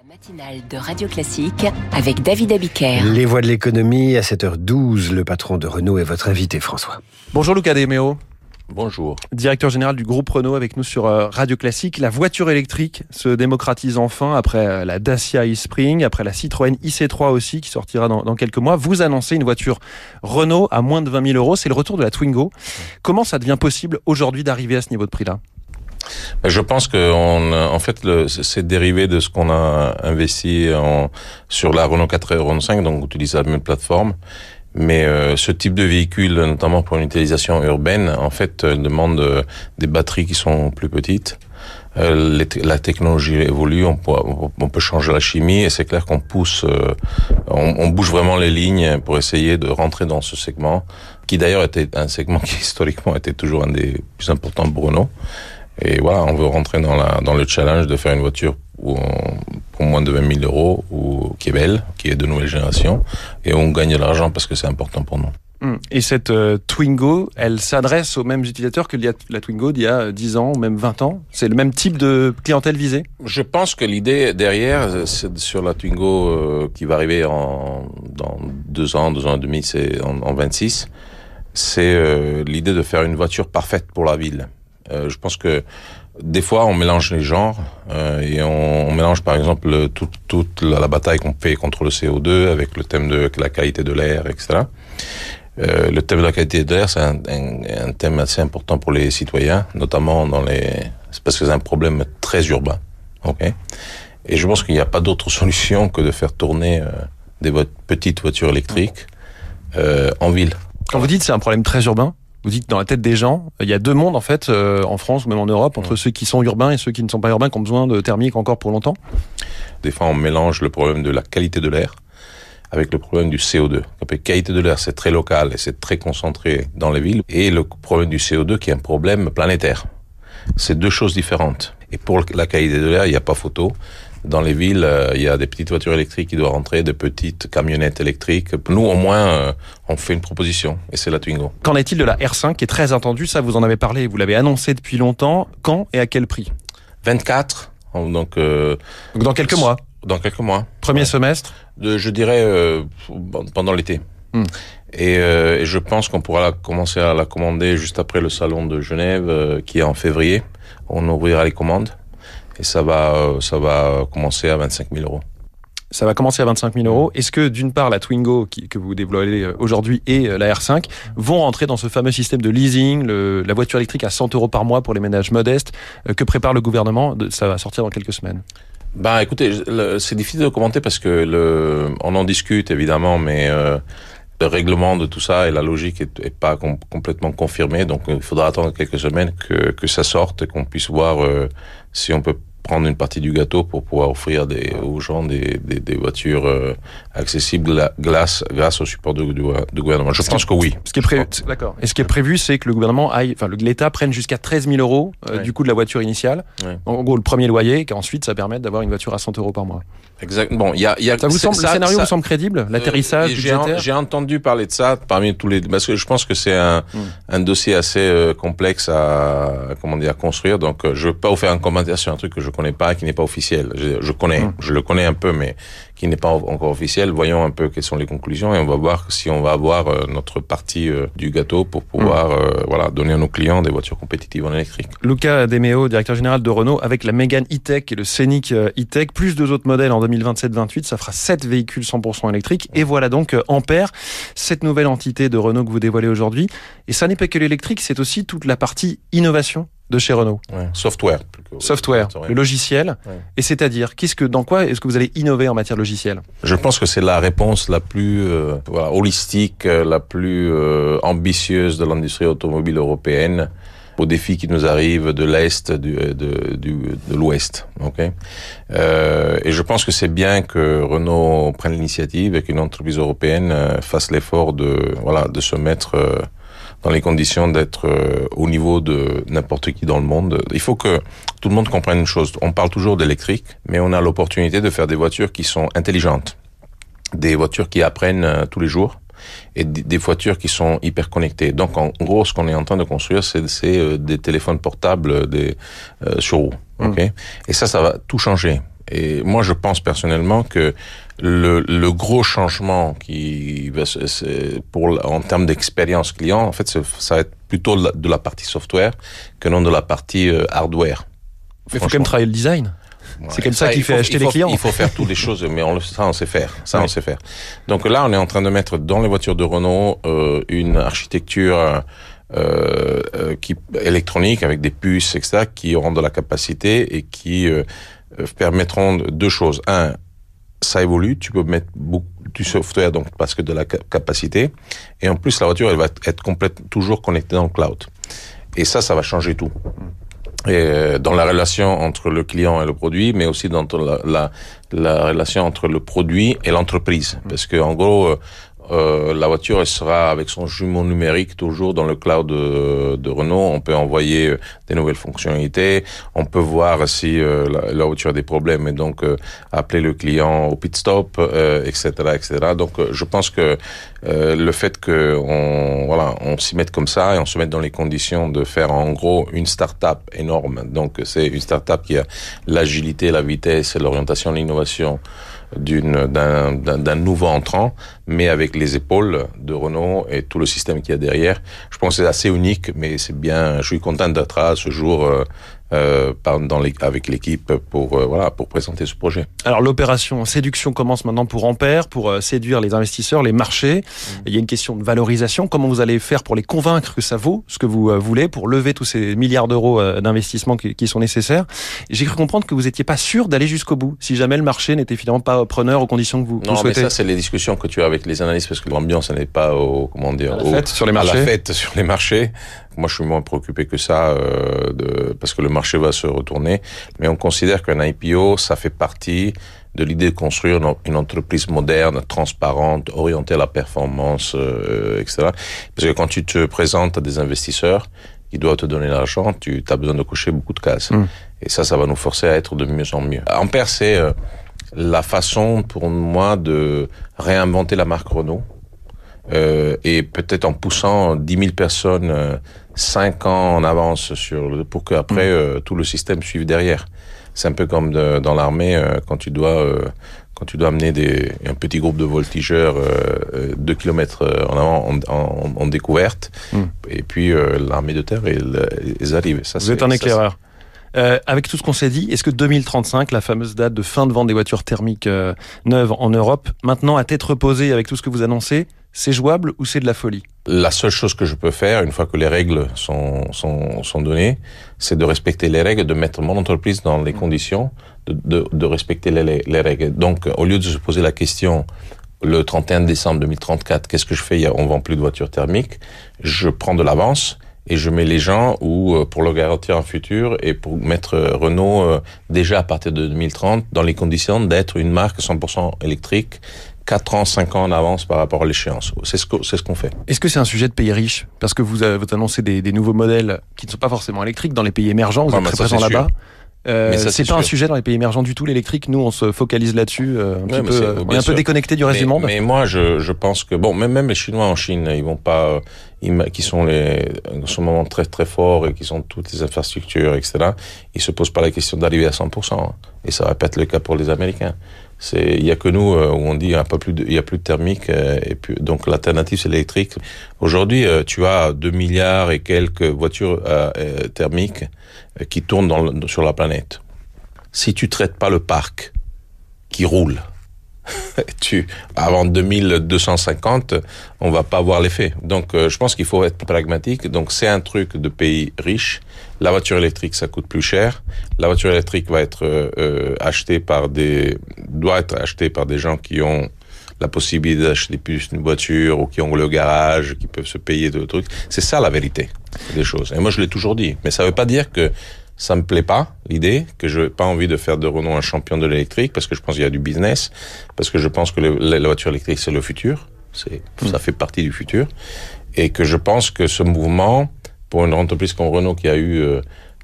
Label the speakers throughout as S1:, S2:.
S1: La matinale de Radio Classique avec David Abiker.
S2: Les voix de l'économie à 7h12. Le patron de Renault est votre invité, François.
S3: Bonjour Luca Demeo.
S4: Bonjour.
S3: Directeur général du groupe Renault avec nous sur euh, Radio Classique. La voiture électrique se démocratise enfin après euh, la Dacia e-Spring, après la Citroën IC3 aussi qui sortira dans, dans, quelques mois. Vous annoncez une voiture Renault à moins de 20 000 euros. C'est le retour de la Twingo. Comment ça devient possible aujourd'hui d'arriver à ce niveau de prix-là?
S4: Je pense que on, en fait, c'est dérivé de ce qu'on a investi en, sur la Renault 4 et Renault 5, donc on utilise la même plateforme. Mais euh, ce type de véhicule, notamment pour une utilisation urbaine, en fait, euh, demande euh, des batteries qui sont plus petites. Euh, les, la technologie évolue, on peut, on peut, changer la chimie et c'est clair qu'on pousse, on, on, bouge vraiment les lignes pour essayer de rentrer dans ce segment, qui d'ailleurs était un segment qui historiquement était toujours un des plus importants pour Renault. Et voilà, on veut rentrer dans, la, dans le challenge de faire une voiture où on, pour moins de 20 000 euros, ou, qui est belle, qui est de nouvelle génération, et on gagne de l'argent parce que c'est important pour nous.
S3: Hum. Et cette euh, Twingo, elle s'adresse aux mêmes utilisateurs que la Twingo d'il y a 10 ans, même 20 ans? C'est le même type de clientèle visée?
S4: Je pense que l'idée derrière, sur la Twingo euh, qui va arriver en, dans 2 ans, 2 ans et demi, c'est en, en 26, c'est euh, l'idée de faire une voiture parfaite pour la ville. Euh, je pense que des fois, on mélange les genres euh, et on, on, mélange par exemple toute, la, bataille qu'on fait contre le CO2 avec le thème de la qualité de l'air, etc. Euh, le thème de la qualité de l'air, c'est un, un, un, thème assez important pour les citoyens, notamment dans les, c'est parce que c'est un problème très urbain. Ok? Et je pense qu'il n'y a pas d'autre solution que de faire tourner euh, des petites voitures électriques euh, en ville.
S3: Quand vous dites c'est un problème très urbain, vous dites dans la tête des gens, il y a deux mondes en fait, euh, en France ou même en Europe, entre ouais. ceux qui sont urbains et ceux qui ne sont pas urbains, qui ont besoin de thermique encore pour longtemps.
S4: Des fois, on mélange le problème de la qualité de l'air avec le problème du CO2. La qualité de l'air, c'est très local et c'est très concentré dans les villes, et le problème du CO2 qui est un problème planétaire. C'est deux choses différentes. Et pour la qualité de l'air, il n'y a pas photo. Dans les villes, euh, il y a des petites voitures électriques qui doivent rentrer, des petites camionnettes électriques. Nous, au moins, euh, on fait une proposition, et c'est la Twingo.
S3: Qu'en est-il de la R5, qui est très attendue Ça, vous en avez parlé, vous l'avez annoncé depuis longtemps. Quand et à quel prix?
S4: 24. Donc, euh,
S3: donc dans quelques mois
S4: Dans quelques mois.
S3: Premier ouais. semestre?
S4: De, Je dirais euh, pendant l'été.
S3: Hmm.
S4: Et, euh, et, je pense qu'on pourra la, commencer à la commander juste après le salon de Genève, euh, qui est en février. On ouvrira les commandes et ça va, ça va commencer à 25 000 euros.
S3: Ça va commencer à 25 000 euros. Est-ce que d'une part la Twingo qui, que vous développez aujourd'hui et la R5 vont rentrer dans ce fameux système de leasing, le, la voiture électrique à 100 euros par mois pour les ménages modestes euh, que prépare le gouvernement Ça va sortir dans quelques semaines?
S4: Ben, écoutez, c'est difficile de commenter parce que le, on en discute évidemment, mais euh, le règlement de tout ça et la logique est, est pas com complètement confirmée. Donc, il faudra attendre quelques semaines que, que ça sorte et qu'on puisse voir euh, si on peut prendre une partie du gâteau pour pouvoir offrir des, aux gens des, des, des voitures euh, accessibles grâce, grâce au support du, gouvernement. Je
S3: ce
S4: pense que oui.
S3: Ce qui est prévu, d'accord. Et ce qui est prévu, c'est que le gouvernement aille, enfin, l'État prenne jusqu'à 13 000 euros euh, ouais. du coût de la voiture initiale.
S4: Ouais.
S3: En gros, le premier loyer, qu'ensuite ça permette d'avoir une voiture à 100 euros par mois.
S4: Exactement. Bon, il y a, y a,
S3: ça vous semble, ça, le scénario ça, vous semble crédible L'atterrissage
S4: euh, J'ai entendu parler de ça parmi tous les, parce que je pense que c'est un, mm. un dossier assez euh, complexe à, comment dire, à construire. Donc, euh, je veux pas vous faire un commentaire sur un truc que je connais pas, qui n'est pas officiel. Je, je connais, mmh. je le connais un peu, mais qui n'est pas encore officiel. Voyons un peu quelles sont les conclusions et on va voir si on va avoir euh, notre partie euh, du gâteau pour pouvoir mmh. euh, voilà donner à nos clients des voitures compétitives en électrique.
S3: Luca Demeo, directeur général de Renault, avec la Mégane E-Tech et le Scénic E-Tech, plus deux autres modèles en 2027-28, ça fera sept véhicules 100% électriques. Et voilà donc Ampère, cette nouvelle entité de Renault que vous dévoilez aujourd'hui. Et ça n'est pas que l'électrique, c'est aussi toute la partie innovation de chez Renault.
S4: Ouais, software.
S3: Software, le logiciel. Ouais. Et c'est-à-dire, qu'est-ce que, dans quoi est-ce que vous allez innover en matière de logiciel?
S4: Je pense que c'est la réponse la plus euh, voilà, holistique, la plus euh, ambitieuse de l'industrie automobile européenne aux défis qui nous arrivent de l'est, du, de, du, de l'ouest. Okay euh, et je pense que c'est bien que Renault prenne l'initiative et qu'une entreprise européenne euh, fasse l'effort de voilà de se mettre euh, dans les conditions d'être euh, au niveau de n'importe qui dans le monde. Il faut que tout le monde comprenne une chose. On parle toujours d'électrique, mais on a l'opportunité de faire des voitures qui sont intelligentes, des voitures qui apprennent euh, tous les jours et des voitures qui sont hyper connectées. Donc en gros, ce qu'on est en train de construire, c'est euh, des téléphones portables des, euh, sur roues. Okay mmh. Et ça, ça va tout changer. Et moi, je pense personnellement que le, le gros changement qui va pour en termes d'expérience client, en fait, ça va être plutôt de la partie software que non de la partie euh, hardware.
S3: Mais il faut quand même travailler le design. C'est comme ça, qu'il fait acheter
S4: les
S3: clients.
S4: Il faut faire toutes les choses, mais on, ça on sait faire. Ça on sait faire. Donc là, on est en train de mettre dans les voitures de Renault euh, une architecture euh, euh, qui électronique avec des puces, etc., qui auront de la capacité et qui euh, permettront deux choses. Un, ça évolue, tu peux mettre beaucoup du software donc parce que de la capacité et en plus la voiture elle va être complète toujours connectée dans le cloud. Et ça ça va changer tout. Et euh, dans la relation entre le client et le produit, mais aussi dans la, la, la relation entre le produit et l'entreprise. Parce que en gros, euh, euh, la voiture sera avec son jumeau numérique toujours dans le cloud de, de, Renault. On peut envoyer euh, des nouvelles fonctionnalités. On peut voir si euh, la, voiture a des problèmes et donc appeler le client au pit stop, etc., etc. Donc, je pense que le fait que on s'y mette comme ça et on se mette dans les conditions de faire en gros une start-up énorme. Donc, c'est une start-up qui a l'agilité, la vitesse, l'orientation, l'innovation d'une d'un nouveau entrant, mais avec les épaules de Renault et tout le système qu'il y a derrière. Je pense que c'est assez unique, mais c'est bien. Je suis content d'être à ce jour euh, dans les, avec l'équipe pour euh, voilà pour présenter ce projet.
S3: Alors l'opération séduction commence maintenant pour Ampère pour euh, séduire les investisseurs, les marchés. Mmh. Il y a une question de valorisation. Comment vous allez faire pour les convaincre que ça vaut ce que vous euh, voulez pour lever tous ces milliards d'euros d'investissement qui, qui, sont nécessaires? J'ai cru comprendre que vous n'étiez pas sûr d'aller jusqu'au bout si jamais le marché n'était finalement pas preneur aux conditions que vous,
S4: non,
S3: souhaitez.
S4: Non, mais ça c'est les discussions que tu as avec les analystes parce que l'ambiance n'est pas au comment dire
S3: à la fête sur les marchés.
S4: À la fête sur les marchés. Moi, je suis moins préoccupé que ça, euh, de, parce que le marché va se retourner. Mais on considère qu'un IPO, ça fait partie de l'idée de construire une entreprise moderne, transparente, orientée à la performance, euh, etc. Parce que quand tu te présentes à des investisseurs qui doivent te donner l'argent, tu as besoin de cocher beaucoup de cases. Mm. Et ça, ça va nous forcer à être de mieux en mieux. Ampère, c'est euh, la façon pour moi de réinventer la marque Renault. Euh, et peut-être en poussant 10 000 personnes euh, 5 ans en avance sur pour que après mm. euh, tout le système suive derrière. C'est un peu comme de, dans l'armée euh, quand tu dois euh, quand tu dois amener des, un petit groupe de voltigeurs euh, 2 km en avant en, en, en découverte mm. et puis l'armée de terre ils, ils arrivent.
S3: Ça, Vous êtes un éclaireur. Euh, avec tout ce qu'on s'est dit, est-ce que 2035, la fameuse date de fin de vente des voitures thermiques euh, neuves en Europe, maintenant à tête reposée avec tout ce que vous annoncez, c'est jouable ou c'est de la folie?
S4: La seule chose que je peux faire, une fois que les règles sont, sont, sont données, c'est de respecter les règles, de mettre mon entreprise dans les conditions de, de, de respecter les, les, règles. Donc, au lieu de se poser la question le 31 décembre 2034, qu'est-ce que je fais? On vend plus de voitures thermiques. Je prends de l'avance et je mets les gens ou euh, pour le garantir un futur et pour mettre euh, Renault euh, déjà à partir de 2030 dans les conditions d'être une marque 100% électrique 4 ans, 5 ans en avance par rapport à l'échéance. C'est ce qu'on ce qu'on fait.
S3: Est-ce que c'est un sujet de pays riches? Parce que vous, vous annoncez des, des, nouveaux modèles qui ne sont pas forcément électriques dans les pays émergents, vous êtes très présent là-bas. Euh, c'est pas un sujet dans les pays émergents du tout l'électrique. Nous, on se focalise là-dessus. Euh, on est un peu déconnecté du reste
S4: mais,
S3: du monde.
S4: Mais moi, je, je pense que bon, même même les Chinois en Chine, ils vont pas, ils, qui sont les, en ce moment très très forts et qui sont toutes les infrastructures, etc. Ils se posent pas la question d'arriver à 100%. Et ça va pas être le cas pour les Américains. C'est, il y a que nous euh, où on dit a pas plus il y a plus de thermique euh, et puis donc l'alternative c'est l'électrique. Aujourd'hui, euh, tu as 2 milliards et quelques voitures thermiques qui tournent dans, sur la planète. Si tu traites pas le parc qui roule, tu avant 2250, on va pas voir l'effet. Donc je pense qu'il faut être pragmatique. Donc c'est un truc de pays riches la voiture électrique, ça coûte plus cher. La voiture électrique va être euh, achetée par des, doit être achetée par des gens qui ont la possibilité d'acheter plus une voiture ou qui ont le garage, qui peuvent se payer de trucs. C'est ça la vérité des choses. Et moi, je l'ai toujours dit. Mais ça veut pas dire que ça me plaît pas l'idée que je n'ai pas envie de faire de Renault un champion de l'électrique parce que je pense qu'il y a du business parce que je pense que le, la voiture électrique c'est le futur c'est ça fait partie du futur et que je pense que ce mouvement pour une entreprise comme Renault qui a eu euh,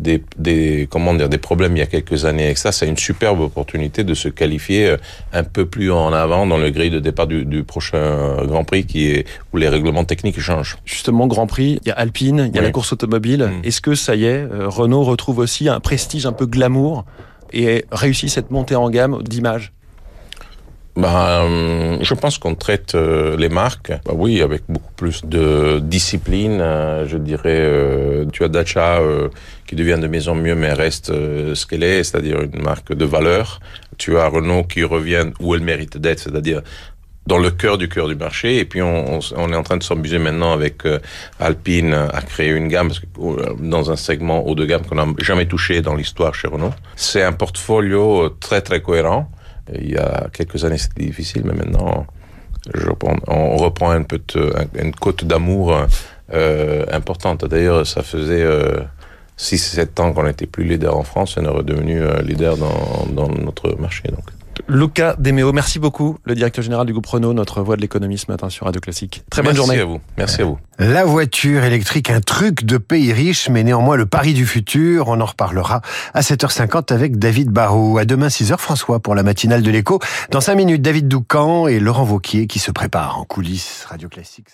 S4: des, des, comment dire, des problèmes il y a quelques années avec ça, c'est une superbe opportunité de se qualifier euh, un peu plus en avant dans le grille de départ du, du prochain Grand Prix qui est, où les règlements techniques changent.
S3: Justement, Grand Prix, il y a Alpine, il y a la course automobile. Mm. Est-ce que ça y est, euh, Renault retrouve aussi un prestige un peu glamour et réussit cette montée en gamme d'image?
S4: Ben, je pense qu'on traite euh, les marques, bah oui, avec beaucoup plus de discipline. Euh, je dirais, tu as Dacia qui devient de en mieux, mais reste ce qu'elle est, c'est-à-dire une marque de valeur. Tu as Renault qui revient où elle mérite d'être, c'est-à-dire dans le cœur du cœur du marché. Et puis on, est en train de s'amuser maintenant avec Alpine à créer une gamme dans un segment haut de gamme qu'on n'a jamais touché dans l'histoire chez Renault. C'est un portfolio très très cohérent il y a quelques années, c'était difficile, mais maintenant, on reprend une côte d'amour euh, importante. D'ailleurs, ça faisait euh, 6-7 ans qu'on n'était plus leader en France et on est redevenu euh, leader dans, notre marché.
S3: Luca Demeo, merci beaucoup, le directeur général du groupe Renault, notre voix de l'économie ce matin sur Radio Classique. Très bonne journée.
S4: Merci à vous. Merci à vous.
S2: La voiture électrique, un truc de pays riche, mais néanmoins le pari du futur. On en reparlera à 7h50 avec David Barrault. À demain 6h, François, pour la matinale de l'écho. Dans 5 minutes, David Doucan et Laurent Vauquier qui se préparent en coulisses. Radio Classique.